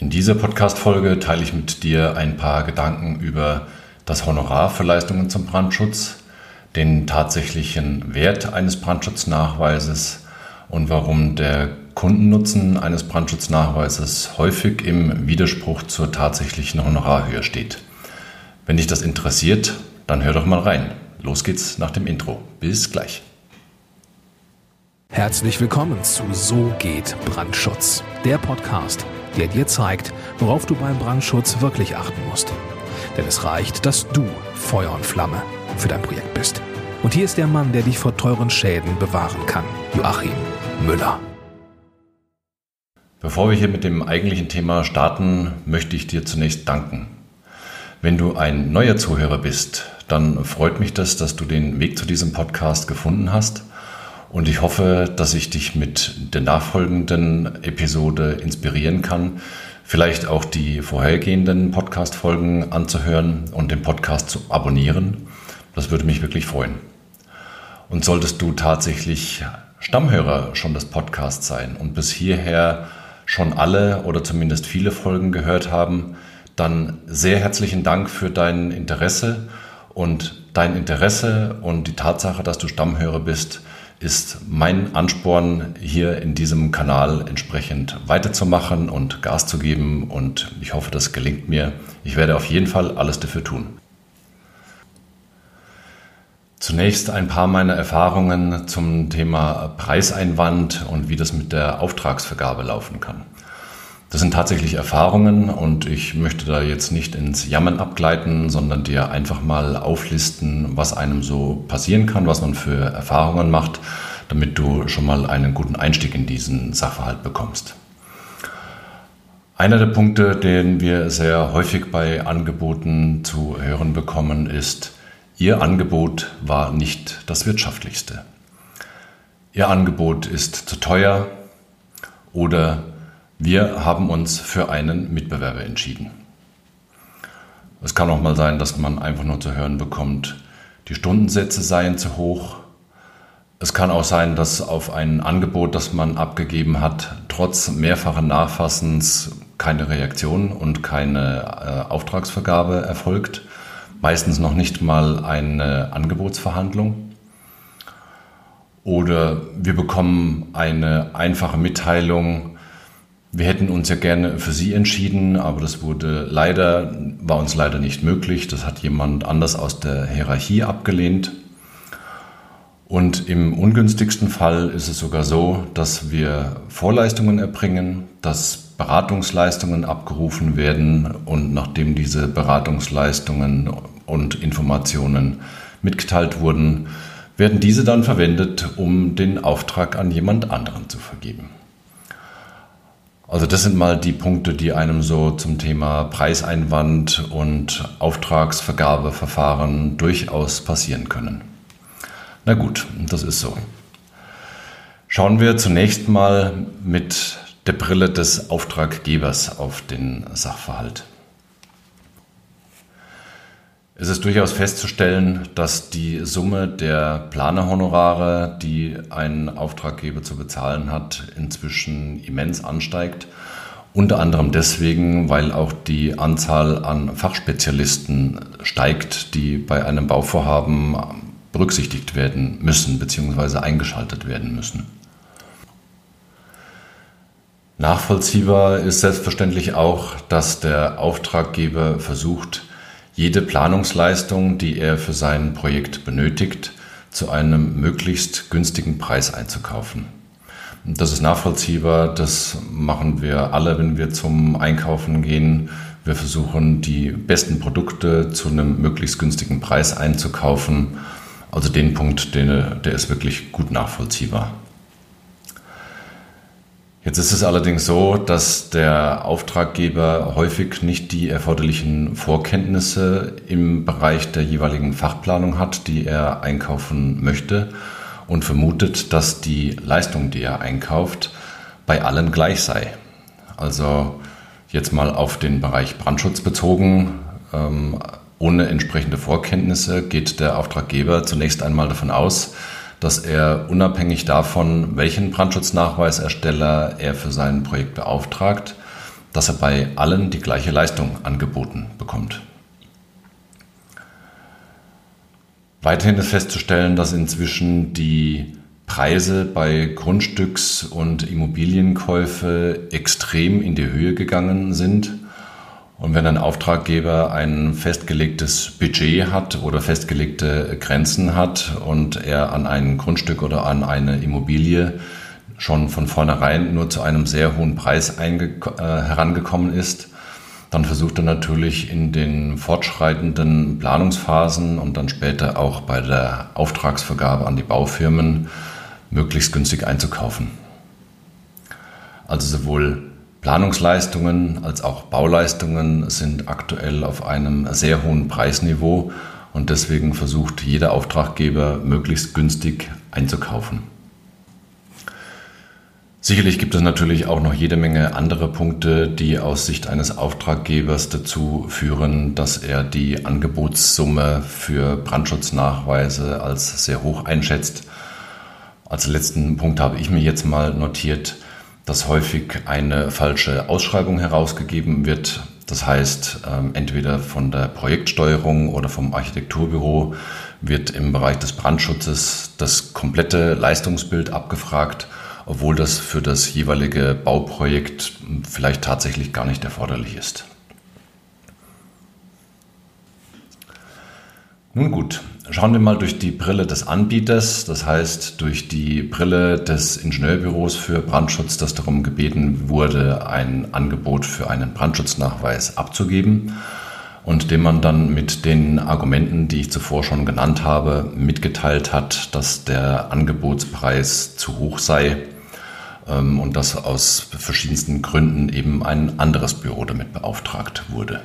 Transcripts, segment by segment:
In dieser Podcast-Folge teile ich mit dir ein paar Gedanken über das Honorar für Leistungen zum Brandschutz, den tatsächlichen Wert eines Brandschutznachweises und warum der Kundennutzen eines Brandschutznachweises häufig im Widerspruch zur tatsächlichen Honorarhöhe steht. Wenn dich das interessiert, dann hör doch mal rein. Los geht's nach dem Intro. Bis gleich. Herzlich willkommen zu So geht Brandschutz, der Podcast der dir zeigt, worauf du beim Brandschutz wirklich achten musst. Denn es reicht, dass du Feuer und Flamme für dein Projekt bist. Und hier ist der Mann, der dich vor teuren Schäden bewahren kann, Joachim Müller. Bevor wir hier mit dem eigentlichen Thema starten, möchte ich dir zunächst danken. Wenn du ein neuer Zuhörer bist, dann freut mich das, dass du den Weg zu diesem Podcast gefunden hast und ich hoffe, dass ich dich mit der nachfolgenden Episode inspirieren kann, vielleicht auch die vorhergehenden Podcast-Folgen anzuhören und den Podcast zu abonnieren. Das würde mich wirklich freuen. Und solltest du tatsächlich Stammhörer schon des Podcasts sein und bis hierher schon alle oder zumindest viele Folgen gehört haben, dann sehr herzlichen Dank für dein Interesse und dein Interesse und die Tatsache, dass du Stammhörer bist, ist mein Ansporn, hier in diesem Kanal entsprechend weiterzumachen und Gas zu geben. Und ich hoffe, das gelingt mir. Ich werde auf jeden Fall alles dafür tun. Zunächst ein paar meiner Erfahrungen zum Thema Preiseinwand und wie das mit der Auftragsvergabe laufen kann. Das sind tatsächlich Erfahrungen und ich möchte da jetzt nicht ins Jammern abgleiten, sondern dir einfach mal auflisten, was einem so passieren kann, was man für Erfahrungen macht, damit du schon mal einen guten Einstieg in diesen Sachverhalt bekommst. Einer der Punkte, den wir sehr häufig bei Angeboten zu hören bekommen, ist, Ihr Angebot war nicht das wirtschaftlichste. Ihr Angebot ist zu teuer oder wir haben uns für einen Mitbewerber entschieden. Es kann auch mal sein, dass man einfach nur zu hören bekommt, die Stundensätze seien zu hoch. Es kann auch sein, dass auf ein Angebot, das man abgegeben hat, trotz mehrfachen Nachfassens keine Reaktion und keine äh, Auftragsvergabe erfolgt. Meistens noch nicht mal eine Angebotsverhandlung. Oder wir bekommen eine einfache Mitteilung, wir hätten uns ja gerne für Sie entschieden, aber das wurde leider, war uns leider nicht möglich. Das hat jemand anders aus der Hierarchie abgelehnt. Und im ungünstigsten Fall ist es sogar so, dass wir Vorleistungen erbringen, dass Beratungsleistungen abgerufen werden und nachdem diese Beratungsleistungen und Informationen mitgeteilt wurden, werden diese dann verwendet, um den Auftrag an jemand anderen zu vergeben. Also das sind mal die Punkte, die einem so zum Thema Preiseinwand und Auftragsvergabeverfahren durchaus passieren können. Na gut, das ist so. Schauen wir zunächst mal mit der Brille des Auftraggebers auf den Sachverhalt. Es ist durchaus festzustellen, dass die Summe der Planerhonorare, die ein Auftraggeber zu bezahlen hat, inzwischen immens ansteigt. Unter anderem deswegen, weil auch die Anzahl an Fachspezialisten steigt, die bei einem Bauvorhaben berücksichtigt werden müssen bzw. eingeschaltet werden müssen. Nachvollziehbar ist selbstverständlich auch, dass der Auftraggeber versucht, jede Planungsleistung, die er für sein Projekt benötigt, zu einem möglichst günstigen Preis einzukaufen. Das ist nachvollziehbar, das machen wir alle, wenn wir zum Einkaufen gehen. Wir versuchen, die besten Produkte zu einem möglichst günstigen Preis einzukaufen. Also den Punkt, den, der ist wirklich gut nachvollziehbar. Jetzt ist es allerdings so, dass der Auftraggeber häufig nicht die erforderlichen Vorkenntnisse im Bereich der jeweiligen Fachplanung hat, die er einkaufen möchte und vermutet, dass die Leistung, die er einkauft, bei allen gleich sei. Also jetzt mal auf den Bereich Brandschutz bezogen. Ähm, ohne entsprechende Vorkenntnisse geht der Auftraggeber zunächst einmal davon aus, dass er unabhängig davon, welchen Brandschutznachweisersteller er für sein Projekt beauftragt, dass er bei allen die gleiche Leistung angeboten bekommt. Weiterhin ist festzustellen, dass inzwischen die Preise bei Grundstücks- und Immobilienkäufe extrem in die Höhe gegangen sind. Und wenn ein Auftraggeber ein festgelegtes Budget hat oder festgelegte Grenzen hat und er an ein Grundstück oder an eine Immobilie schon von vornherein nur zu einem sehr hohen Preis äh, herangekommen ist, dann versucht er natürlich in den fortschreitenden Planungsphasen und dann später auch bei der Auftragsvergabe an die Baufirmen möglichst günstig einzukaufen. Also sowohl Planungsleistungen als auch Bauleistungen sind aktuell auf einem sehr hohen Preisniveau und deswegen versucht jeder Auftraggeber möglichst günstig einzukaufen. Sicherlich gibt es natürlich auch noch jede Menge andere Punkte, die aus Sicht eines Auftraggebers dazu führen, dass er die Angebotssumme für Brandschutznachweise als sehr hoch einschätzt. Als letzten Punkt habe ich mir jetzt mal notiert, dass häufig eine falsche Ausschreibung herausgegeben wird. Das heißt, ähm, entweder von der Projektsteuerung oder vom Architekturbüro wird im Bereich des Brandschutzes das komplette Leistungsbild abgefragt obwohl das für das jeweilige Bauprojekt vielleicht tatsächlich gar nicht erforderlich ist. Nun gut, schauen wir mal durch die Brille des Anbieters, das heißt durch die Brille des Ingenieurbüros für Brandschutz, das darum gebeten wurde, ein Angebot für einen Brandschutznachweis abzugeben und dem man dann mit den Argumenten, die ich zuvor schon genannt habe, mitgeteilt hat, dass der Angebotspreis zu hoch sei ähm, und dass aus verschiedensten Gründen eben ein anderes Büro damit beauftragt wurde.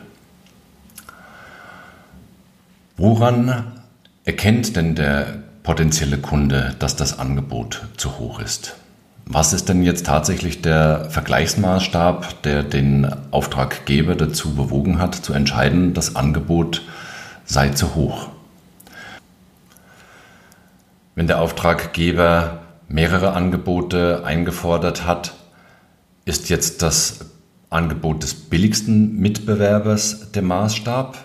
Woran erkennt denn der potenzielle Kunde, dass das Angebot zu hoch ist? Was ist denn jetzt tatsächlich der Vergleichsmaßstab, der den Auftraggeber dazu bewogen hat, zu entscheiden, das Angebot sei zu hoch? Wenn der Auftraggeber mehrere Angebote eingefordert hat, ist jetzt das Angebot des billigsten Mitbewerbers der Maßstab?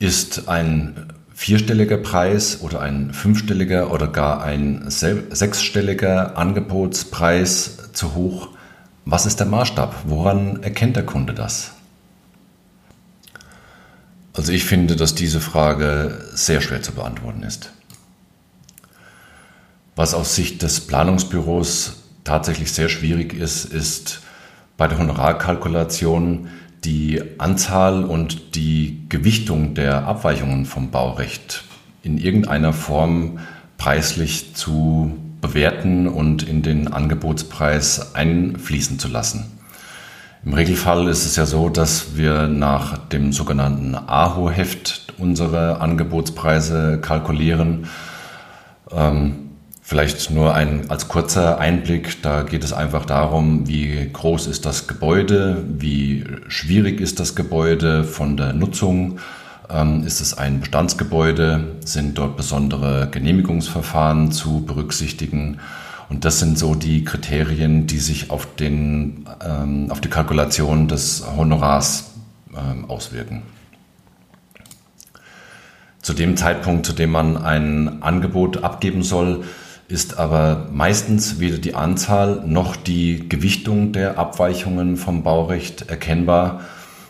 Ist ein vierstelliger Preis oder ein fünfstelliger oder gar ein sechsstelliger Angebotspreis zu hoch? Was ist der Maßstab? Woran erkennt der Kunde das? Also ich finde, dass diese Frage sehr schwer zu beantworten ist. Was aus Sicht des Planungsbüros tatsächlich sehr schwierig ist, ist bei der Honorarkalkulation die Anzahl und die Gewichtung der Abweichungen vom Baurecht in irgendeiner Form preislich zu bewerten und in den Angebotspreis einfließen zu lassen. Im Regelfall ist es ja so, dass wir nach dem sogenannten AHO-Heft unsere Angebotspreise kalkulieren. Ähm, Vielleicht nur ein als kurzer Einblick, da geht es einfach darum, wie groß ist das Gebäude, wie schwierig ist das Gebäude von der Nutzung, ähm, ist es ein Bestandsgebäude, sind dort besondere Genehmigungsverfahren zu berücksichtigen. Und das sind so die Kriterien, die sich auf, den, ähm, auf die Kalkulation des Honorars ähm, auswirken. Zu dem Zeitpunkt, zu dem man ein Angebot abgeben soll, ist aber meistens weder die Anzahl noch die Gewichtung der Abweichungen vom Baurecht erkennbar.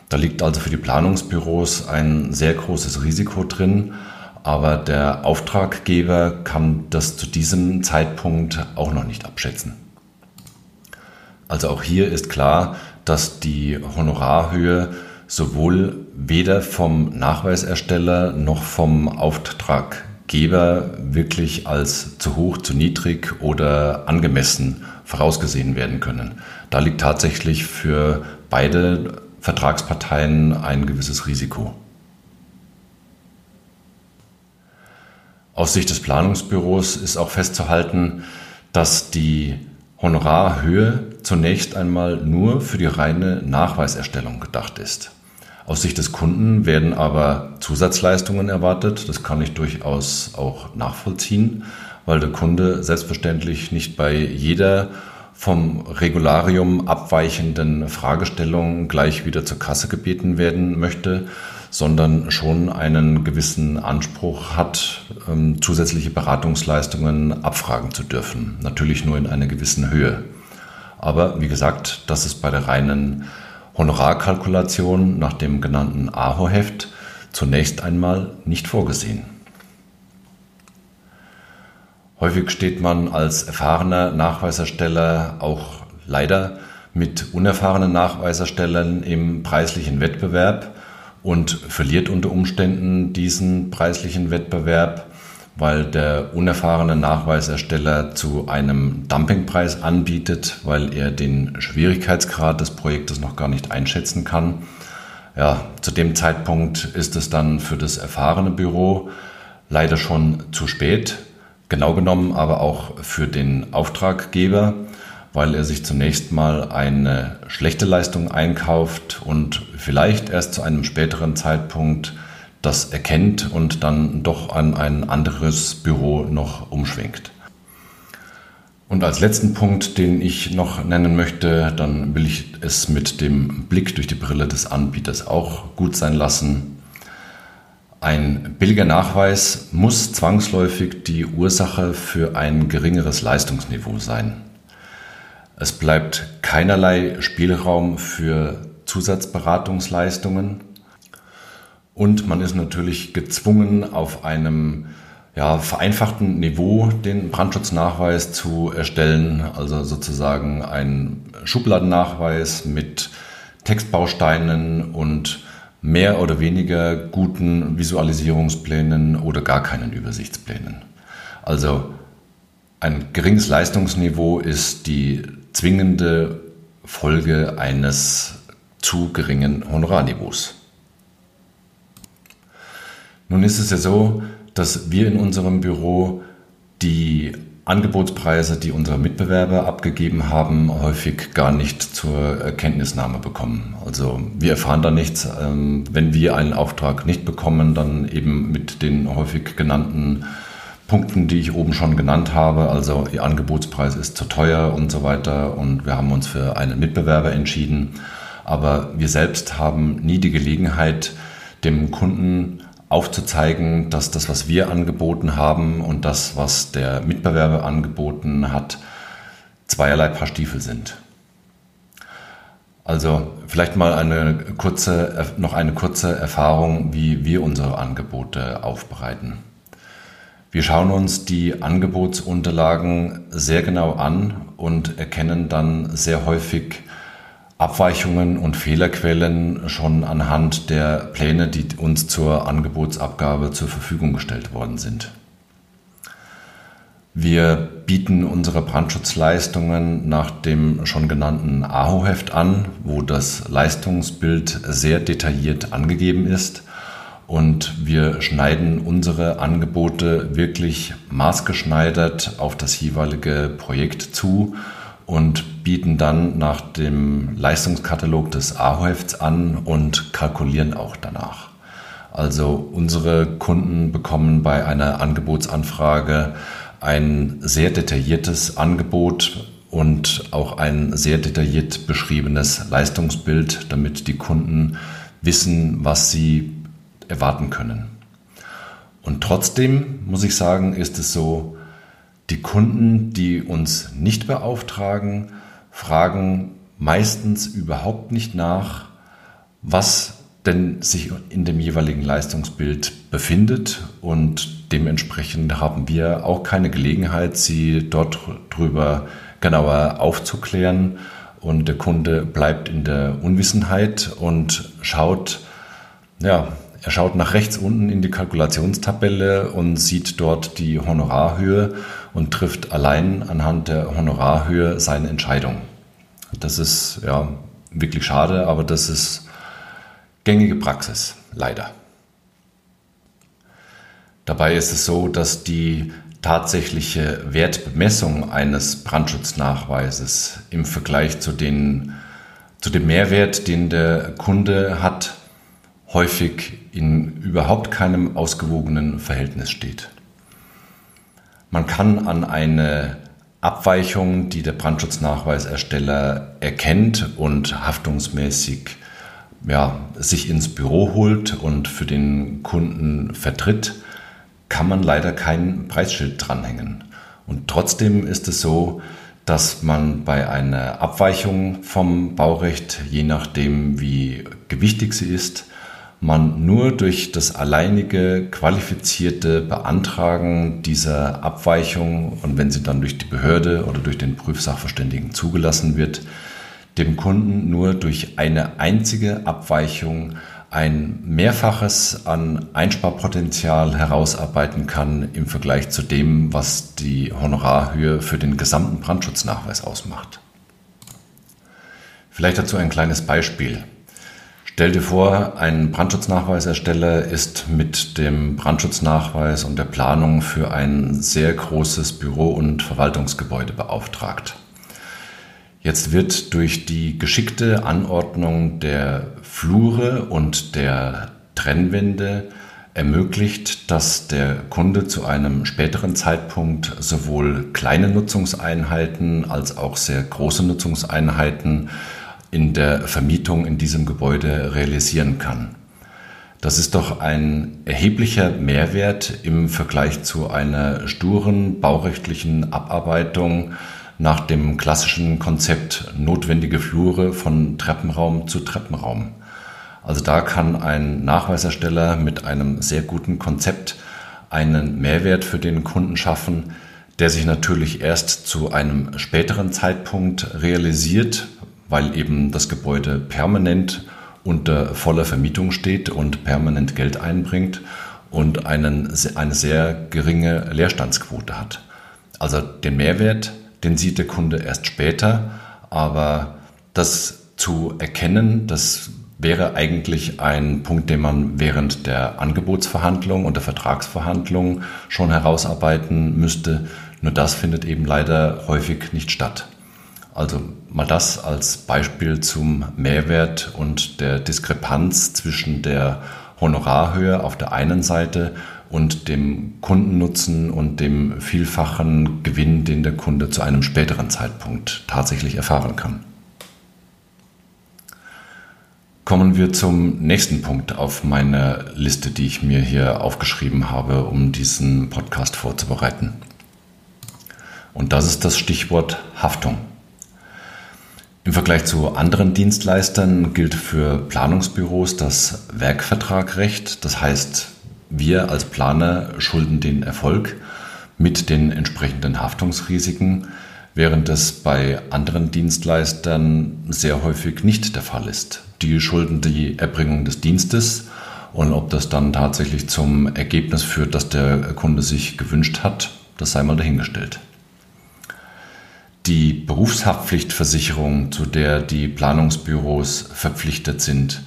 Da liegt also für die Planungsbüros ein sehr großes Risiko drin, aber der Auftraggeber kann das zu diesem Zeitpunkt auch noch nicht abschätzen. Also auch hier ist klar, dass die Honorarhöhe sowohl weder vom Nachweisersteller noch vom Auftrag Geber wirklich als zu hoch, zu niedrig oder angemessen vorausgesehen werden können. Da liegt tatsächlich für beide Vertragsparteien ein gewisses Risiko. Aus Sicht des Planungsbüros ist auch festzuhalten, dass die Honorarhöhe zunächst einmal nur für die reine Nachweiserstellung gedacht ist. Aus Sicht des Kunden werden aber Zusatzleistungen erwartet. Das kann ich durchaus auch nachvollziehen, weil der Kunde selbstverständlich nicht bei jeder vom Regularium abweichenden Fragestellungen gleich wieder zur Kasse gebeten werden möchte, sondern schon einen gewissen Anspruch hat, ähm, zusätzliche Beratungsleistungen abfragen zu dürfen. Natürlich nur in einer gewissen Höhe. Aber wie gesagt, das ist bei der reinen Honorarkalkulation nach dem genannten AHO-Heft zunächst einmal nicht vorgesehen. Häufig steht man als erfahrener Nachweisersteller auch leider mit unerfahrenen Nachweiserstellern im preislichen Wettbewerb und verliert unter Umständen diesen preislichen Wettbewerb, weil der unerfahrene Nachweisersteller zu einem Dumpingpreis anbietet, weil er den Schwierigkeitsgrad des Projektes noch gar nicht einschätzen kann. Ja, zu dem Zeitpunkt ist es dann für das erfahrene Büro leider schon zu spät, Genau genommen aber auch für den Auftraggeber, weil er sich zunächst mal eine schlechte Leistung einkauft und vielleicht erst zu einem späteren Zeitpunkt das erkennt und dann doch an ein anderes Büro noch umschwenkt. Und als letzten Punkt, den ich noch nennen möchte, dann will ich es mit dem Blick durch die Brille des Anbieters auch gut sein lassen. Ein billiger Nachweis muss zwangsläufig die Ursache für ein geringeres Leistungsniveau sein. Es bleibt keinerlei Spielraum für Zusatzberatungsleistungen und man ist natürlich gezwungen, auf einem ja, vereinfachten Niveau den Brandschutznachweis zu erstellen, also sozusagen ein Schubladennachweis mit Textbausteinen und mehr oder weniger guten Visualisierungsplänen oder gar keinen Übersichtsplänen. Also ein geringes Leistungsniveau ist die zwingende Folge eines zu geringen Honorarniveaus. Nun ist es ja so, dass wir in unserem Büro die Angebotspreise, die unsere Mitbewerber abgegeben haben, häufig gar nicht zur Kenntnisnahme bekommen. Also wir erfahren da nichts. Ähm, wenn wir einen Auftrag nicht bekommen, dann eben mit den häufig genannten Punkten, die ich oben schon genannt habe. Also Ihr Angebotspreis ist zu teuer und so weiter und wir haben uns für einen Mitbewerber entschieden. Aber wir selbst haben nie die Gelegenheit, dem Kunden aufzuzeigen, dass das, was wir angeboten haben und das, was der Mitbewerber angeboten hat, zweierlei Paar Stiefel sind. Also vielleicht mal eine kurze, noch eine kurze Erfahrung, wie wir unsere Angebote aufbereiten. Wir schauen uns die Angebotsunterlagen sehr genau an und erkennen dann sehr häufig Abweichungen und Fehlerquellen schon anhand der Pläne, die uns zur Angebotsabgabe zur Verfügung gestellt worden sind. Wir bieten unsere Brandschutzleistungen nach dem schon genannten AHO-Heft an, wo das Leistungsbild sehr detailliert angegeben ist. Und wir schneiden unsere Angebote wirklich maßgeschneidert auf das jeweilige Projekt zu und bieten dann nach dem Leistungskatalog des AHO-Hefts an und kalkulieren auch danach. Also unsere Kunden bekommen bei einer Angebotsanfrage ein sehr detailliertes Angebot und auch ein sehr detailliert beschriebenes Leistungsbild, damit die Kunden wissen, was sie erwarten können. Und trotzdem muss ich sagen, ist es so, die Kunden, die uns nicht beauftragen, fragen meistens überhaupt nicht nach, was denn sich in dem jeweiligen Leistungsbild befindet. Und dementsprechend haben wir auch keine Gelegenheit, sie dort drüber genauer aufzuklären. Und der Kunde bleibt in der Unwissenheit und schaut, ja, er schaut nach rechts unten in die Kalkulationstabelle und sieht dort die Honorarhöhe und trifft allein anhand der Honorarhöhe seine Entscheidung. Das ist ja wirklich schade, aber das ist gängige Praxis, leider. Dabei ist es so, dass die tatsächliche Wertbemessung eines Brandschutznachweises im Vergleich zu, den, zu dem Mehrwert, den der Kunde hat, häufig in überhaupt keinem ausgewogenen Verhältnis steht. Man kann an eine Abweichungen, die der Brandschutznachweisersteller erkennt und haftungsmäßig ja, sich ins Büro holt und für den Kunden vertritt, kann man leider kein Preisschild dranhängen. Und trotzdem ist es so, dass man bei einer Abweichung vom Baurecht, je nachdem wie gewichtig sie ist, man nur durch das alleinige qualifizierte Beantragen dieser Abweichung und wenn sie dann durch die Behörde oder durch den Prüfsachverständigen zugelassen wird, dem Kunden nur durch eine einzige Abweichung ein Mehrfaches an Einsparpotenzial herausarbeiten kann im Vergleich zu dem, was die Honorarhöhe für den gesamten Brandschutznachweis ausmacht. Vielleicht dazu ein kleines Beispiel. Stell dir vor, ein Brandschutznachweisersteller ist mit dem Brandschutznachweis und der Planung für ein sehr großes Büro- und Verwaltungsgebäude beauftragt. Jetzt wird durch die geschickte Anordnung der Flure und der Trennwände ermöglicht, dass der Kunde zu einem späteren Zeitpunkt sowohl kleine Nutzungseinheiten als auch sehr große Nutzungseinheiten in der Vermietung in diesem Gebäude realisieren kann. Das ist doch ein erheblicher Mehrwert im Vergleich zu einer sturen baurechtlichen Abarbeitung nach dem klassischen Konzept notwendige Flure von Treppenraum zu Treppenraum. Also da kann ein Nachweisersteller mit einem sehr guten Konzept einen Mehrwert für den Kunden schaffen, der sich natürlich erst zu einem späteren Zeitpunkt realisiert, weil eben das Gebäude permanent unter voller Vermietung steht und permanent Geld einbringt und einen, eine sehr geringe Leerstandsquote hat. Also den Mehrwert, den sieht der Kunde erst später, aber das zu erkennen, das wäre eigentlich ein Punkt, den man während der Angebotsverhandlung und der Vertragsverhandlung schon herausarbeiten müsste. Nur das findet eben leider häufig nicht statt. Also mal das als Beispiel zum Mehrwert und der Diskrepanz zwischen der Honorarhöhe auf der einen Seite und dem Kundennutzen und dem vielfachen Gewinn, den der Kunde zu einem späteren Zeitpunkt tatsächlich erfahren kann. Kommen wir zum nächsten Punkt auf meiner Liste, die ich mir hier aufgeschrieben habe, um diesen Podcast vorzubereiten. Und das ist das Stichwort Haftung. Im Vergleich zu anderen Dienstleistern gilt für Planungsbüros das Werkvertragrecht. Das heißt, wir als Planer schulden den Erfolg mit den entsprechenden Haftungsrisiken, während es bei anderen Dienstleistern sehr häufig nicht der Fall ist. Die schulden die Erbringung des Dienstes und ob das dann tatsächlich zum Ergebnis führt, das der Kunde sich gewünscht hat, das sei mal dahingestellt. Die Berufshaftpflichtversicherung, zu der die Planungsbüros verpflichtet sind,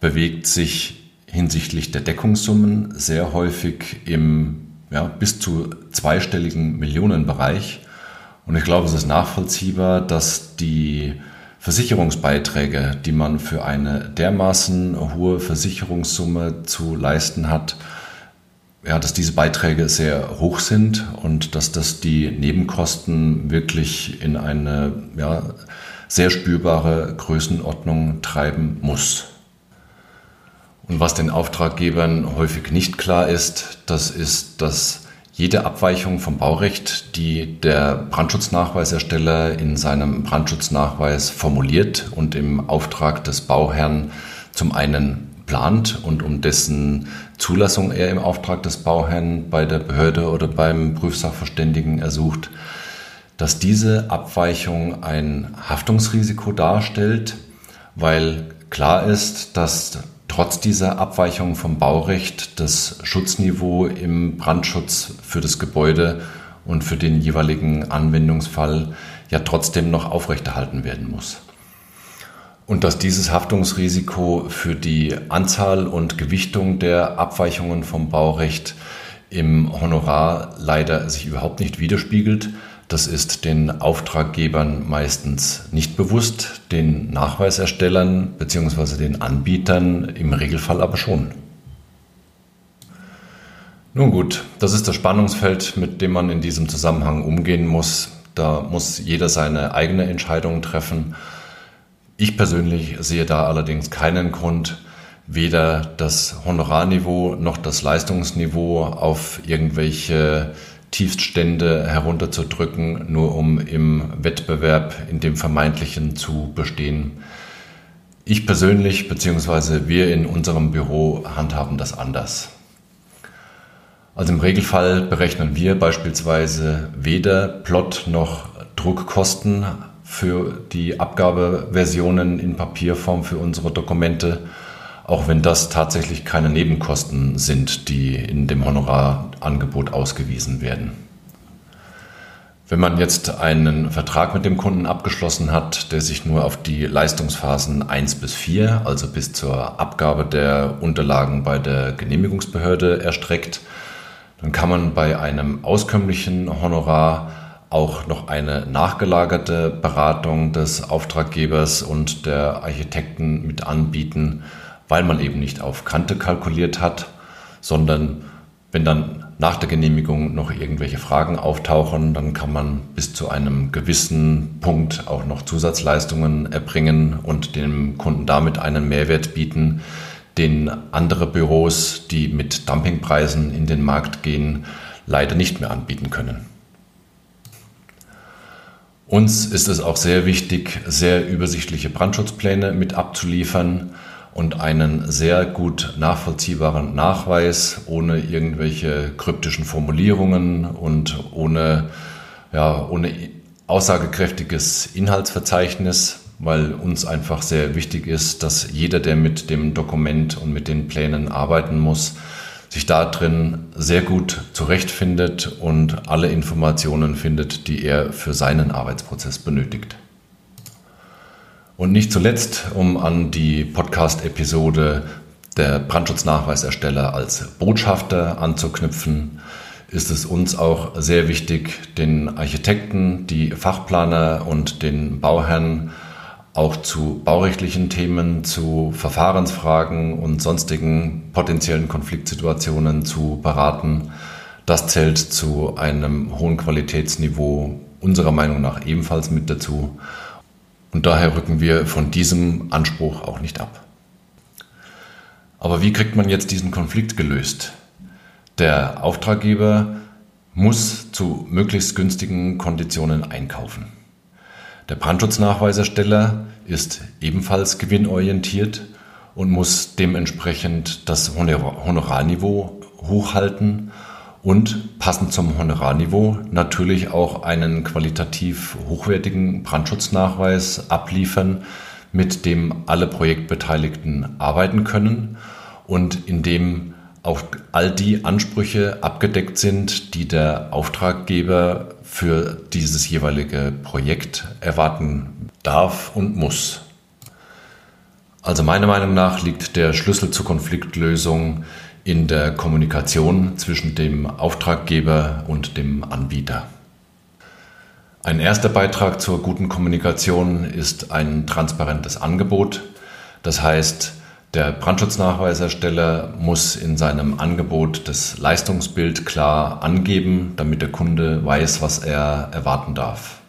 bewegt sich hinsichtlich der Deckungssummen sehr häufig im ja, bis zu zweistelligen Millionenbereich. Und ich glaube, es ist nachvollziehbar, dass die Versicherungsbeiträge, die man für eine dermaßen hohe Versicherungssumme zu leisten hat, ja, dass diese Beiträge sehr hoch sind und dass das die Nebenkosten wirklich in eine ja, sehr spürbare Größenordnung treiben muss. Und was den Auftraggebern häufig nicht klar ist, das ist, dass jede Abweichung vom Baurecht, die der Brandschutznachweisersteller in seinem Brandschutznachweis formuliert und im Auftrag des Bauherrn zum einen plant und um dessen Zulassung er im Auftrag des Bauherrn bei der Behörde oder beim Prüfsachverständigen ersucht, dass diese Abweichung ein Haftungsrisiko darstellt, weil klar ist, dass trotz dieser Abweichung vom Baurecht das Schutzniveau im Brandschutz für das Gebäude und für den jeweiligen Anwendungsfall ja trotzdem noch aufrechterhalten werden muss. Und dass dieses Haftungsrisiko für die Anzahl und Gewichtung der Abweichungen vom Baurecht im Honorar leider sich überhaupt nicht widerspiegelt, das ist den Auftraggebern meistens nicht bewusst, den Nachweiserstellern bzw. den Anbietern im Regelfall aber schon. Nun gut, das ist das Spannungsfeld, mit dem man in diesem Zusammenhang umgehen muss. Da muss jeder seine eigene Entscheidung treffen. Ich persönlich sehe da allerdings keinen Grund, weder das Honorarniveau noch das Leistungsniveau auf irgendwelche Tiefststände herunterzudrücken, nur um im Wettbewerb, in dem vermeintlichen zu bestehen. Ich persönlich bzw. wir in unserem Büro handhaben das anders. Also im Regelfall berechnen wir beispielsweise weder Plot noch Druckkosten für die Abgabeversionen in Papierform für unsere Dokumente, auch wenn das tatsächlich keine Nebenkosten sind, die in dem Honorarangebot ausgewiesen werden. Wenn man jetzt einen Vertrag mit dem Kunden abgeschlossen hat, der sich nur auf die Leistungsphasen 1 bis 4, also bis zur Abgabe der Unterlagen bei der Genehmigungsbehörde erstreckt, dann kann man bei einem auskömmlichen Honorar auch noch eine nachgelagerte Beratung des Auftraggebers und der Architekten mit anbieten, weil man eben nicht auf Kante kalkuliert hat, sondern wenn dann nach der Genehmigung noch irgendwelche Fragen auftauchen, dann kann man bis zu einem gewissen Punkt auch noch Zusatzleistungen erbringen und dem Kunden damit einen Mehrwert bieten, den andere Büros, die mit Dumpingpreisen in den Markt gehen, leider nicht mehr anbieten können. Uns ist es auch sehr wichtig, sehr übersichtliche Brandschutzpläne mit abzuliefern und einen sehr gut nachvollziehbaren Nachweis ohne irgendwelche kryptischen Formulierungen und ohne, ja, ohne aussagekräftiges Inhaltsverzeichnis weil uns einfach sehr wichtig ist, dass jeder, der mit dem Dokument und mit den Plänen arbeiten muss, sich da drin sehr gut zurechtfindet und alle Informationen findet, die er für seinen Arbeitsprozess benötigt. Und nicht zuletzt, um an die Podcast-Episode der Brandschutznachweisersteller als Botschafter anzuknüpfen, ist es uns auch sehr wichtig, den Architekten, die Fachplaner und den Bauherren auch zu baurechtlichen Themen, zu Verfahrensfragen und sonstigen potenziellen Konfliktsituationen zu beraten. Das zählt zu einem hohen Qualitätsniveau unserer Meinung nach ebenfalls mit dazu. Und daher rücken wir von diesem Anspruch auch nicht ab. Aber wie kriegt man jetzt diesen Konflikt gelöst? Der Auftraggeber muss zu möglichst günstigen Konditionen einkaufen. Der Brandschutznachweisersteller ist ebenfalls gewinnorientiert und muss dementsprechend das Honorarniveau hochhalten und passend zum Honorarniveau natürlich auch einen qualitativ hochwertigen Brandschutznachweis abliefern, mit dem alle Projektbeteiligten arbeiten können und in dem auch all die Ansprüche abgedeckt sind, die der Auftraggeber für dieses jeweilige Projekt erwarten darf und muss. Also meiner Meinung nach liegt der Schlüssel zur Konfliktlösung in der Kommunikation zwischen dem Auftraggeber und dem Anbieter. Ein erster Beitrag zur guten Kommunikation ist ein transparentes Angebot. Das heißt, der Brandschutznachweisersteller muss in seinem Angebot das Leistungsbild klar angeben, damit der Kunde weiß, was er erwarten darf.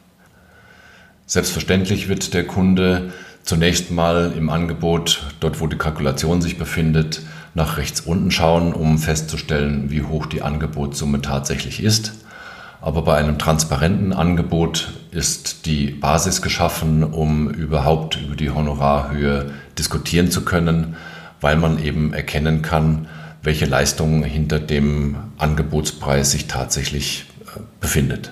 Selbstverständlich wird der Kunde zunächst mal im Angebot, dort wo die Kalkulation sich befindet, nach rechts unten schauen, um festzustellen, wie hoch die Angebotssumme tatsächlich ist. Aber bei einem transparenten Angebot ist die Basis geschaffen, um überhaupt über die Honorarhöhe diskutieren zu können, weil man eben erkennen kann, welche Leistung hinter dem Angebotspreis sich tatsächlich äh, befindet.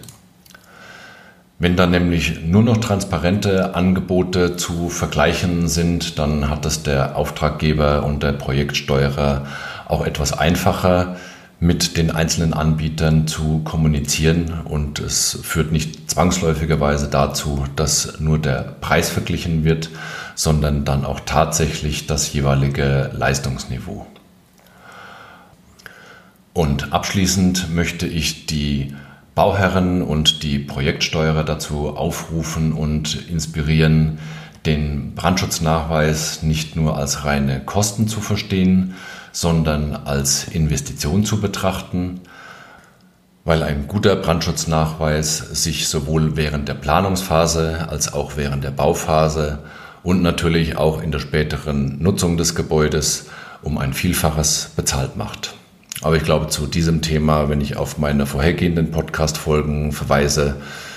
Wenn dann nämlich nur noch transparente Angebote zu vergleichen sind, dann hat es der Auftraggeber und der Projektsteuerer auch etwas einfacher, mit den einzelnen Anbietern zu kommunizieren und es führt nicht zwangsläufigerweise dazu, dass nur der Preis verglichen wird, sondern dann auch tatsächlich das jeweilige Leistungsniveau. Und abschließend möchte ich die Bauherren und die Projektsteuerer dazu aufrufen und inspirieren, den Brandschutznachweis nicht nur als reine Kosten zu verstehen, sondern als Investition zu betrachten. weil ein guter Brandschutznachweis sich sowohl während der Planungsphase als auch während der Bauphase und natürlich auch in der späteren Nutzung des Gebäudes um ein Vielfaches bezahlt macht. Aber ich glaube, zu diesem Thema, wenn ich auf meine vorhergehenden Podcast-Folgen verweise,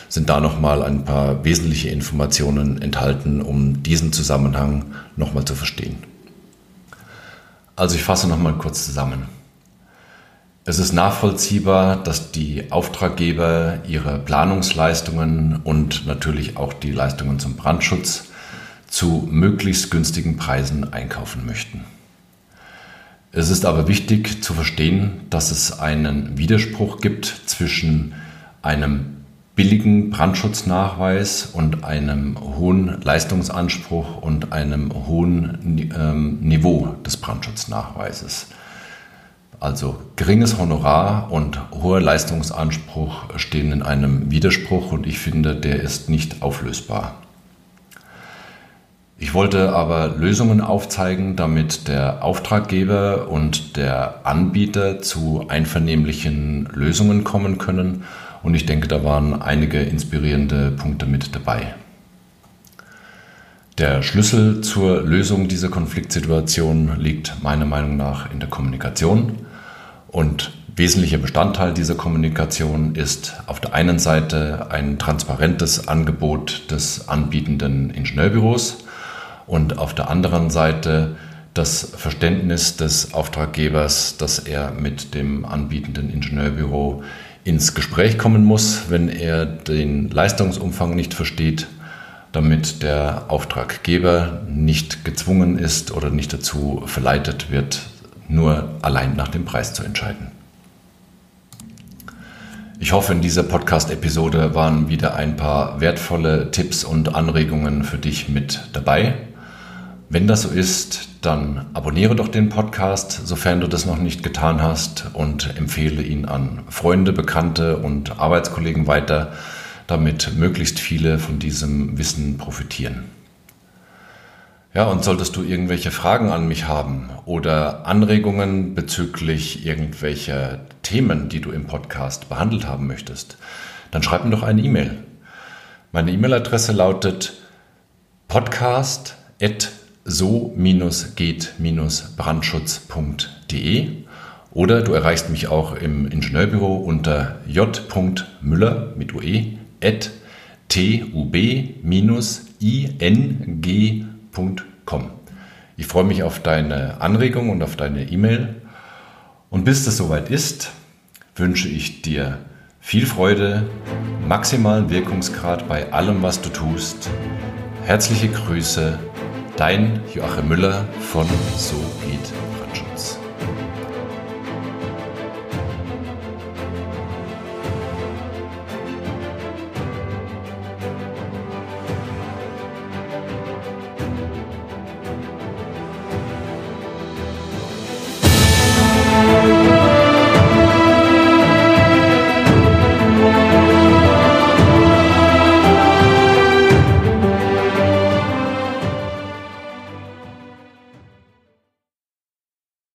sind da nochmal ein paar wesentliche Informationen enthalten, um diesen Zusammenhang nochmal zu verstehen. Also ich fasse nochmal kurz zusammen. Es ist nachvollziehbar, dass die Auftraggeber ihre Planungsleistungen und natürlich auch die Leistungen zum Brandschutz zu möglichst günstigen Preisen einkaufen möchten. Es ist aber wichtig zu verstehen, dass es einen Widerspruch gibt zwischen einem billigen Brandschutznachweis und einem hohen Leistungsanspruch und einem hohen ähm, Niveau des Brandschutznachweises. Also geringes Honorar und hoher Leistungsanspruch stehen in einem Widerspruch und ich finde, der ist nicht auflösbar. Ich wollte aber Lösungen aufzeigen, damit der Auftraggeber und der Anbieter zu einvernehmlichen Lösungen kommen können. Und ich denke, da waren einige inspirierende Punkte mit dabei. Der Schlüssel zur Lösung dieser Konfliktsituation liegt meiner Meinung nach in der Kommunikation. Und wesentlicher Bestandteil dieser Kommunikation ist auf der einen Seite ein transparentes Angebot des anbietenden Ingenieurbüros und auf der anderen Seite das Verständnis des Auftraggebers, dass er mit dem anbietenden Ingenieurbüro ins Gespräch kommen muss, wenn er den Leistungsumfang nicht versteht, damit der Auftraggeber nicht gezwungen ist oder nicht dazu verleitet wird, nur allein nach dem Preis zu entscheiden. Ich hoffe, in dieser Podcast-Episode waren wieder ein paar wertvolle Tipps und Anregungen für dich mit dabei. Wenn das so ist, dann abonniere doch den Podcast, sofern du das noch nicht getan hast und empfehle ihn an Freunde, Bekannte und Arbeitskollegen weiter, damit möglichst viele von diesem Wissen profitieren. Ja, und solltest du irgendwelche Fragen an mich haben oder Anregungen bezüglich irgendwelcher Themen, die du im Podcast behandelt haben möchtest, dann schreib mir doch eine E-Mail. Meine E-Mail-Adresse lautet podcast.so-geht-brandschutz.de oder du erreichst mich auch im Ingenieurbüro unter j.müller mit ue at tub-ing www.ecom. Ich freue mich auf deine Anregung und auf deine E-Mail. Und bis das soweit ist, wünsche ich dir viel Freude, maximalen Wirkungsgrad bei allem, was du tust. Herzliche Grüße, dein Joachim Müller von So geht Brandschutz.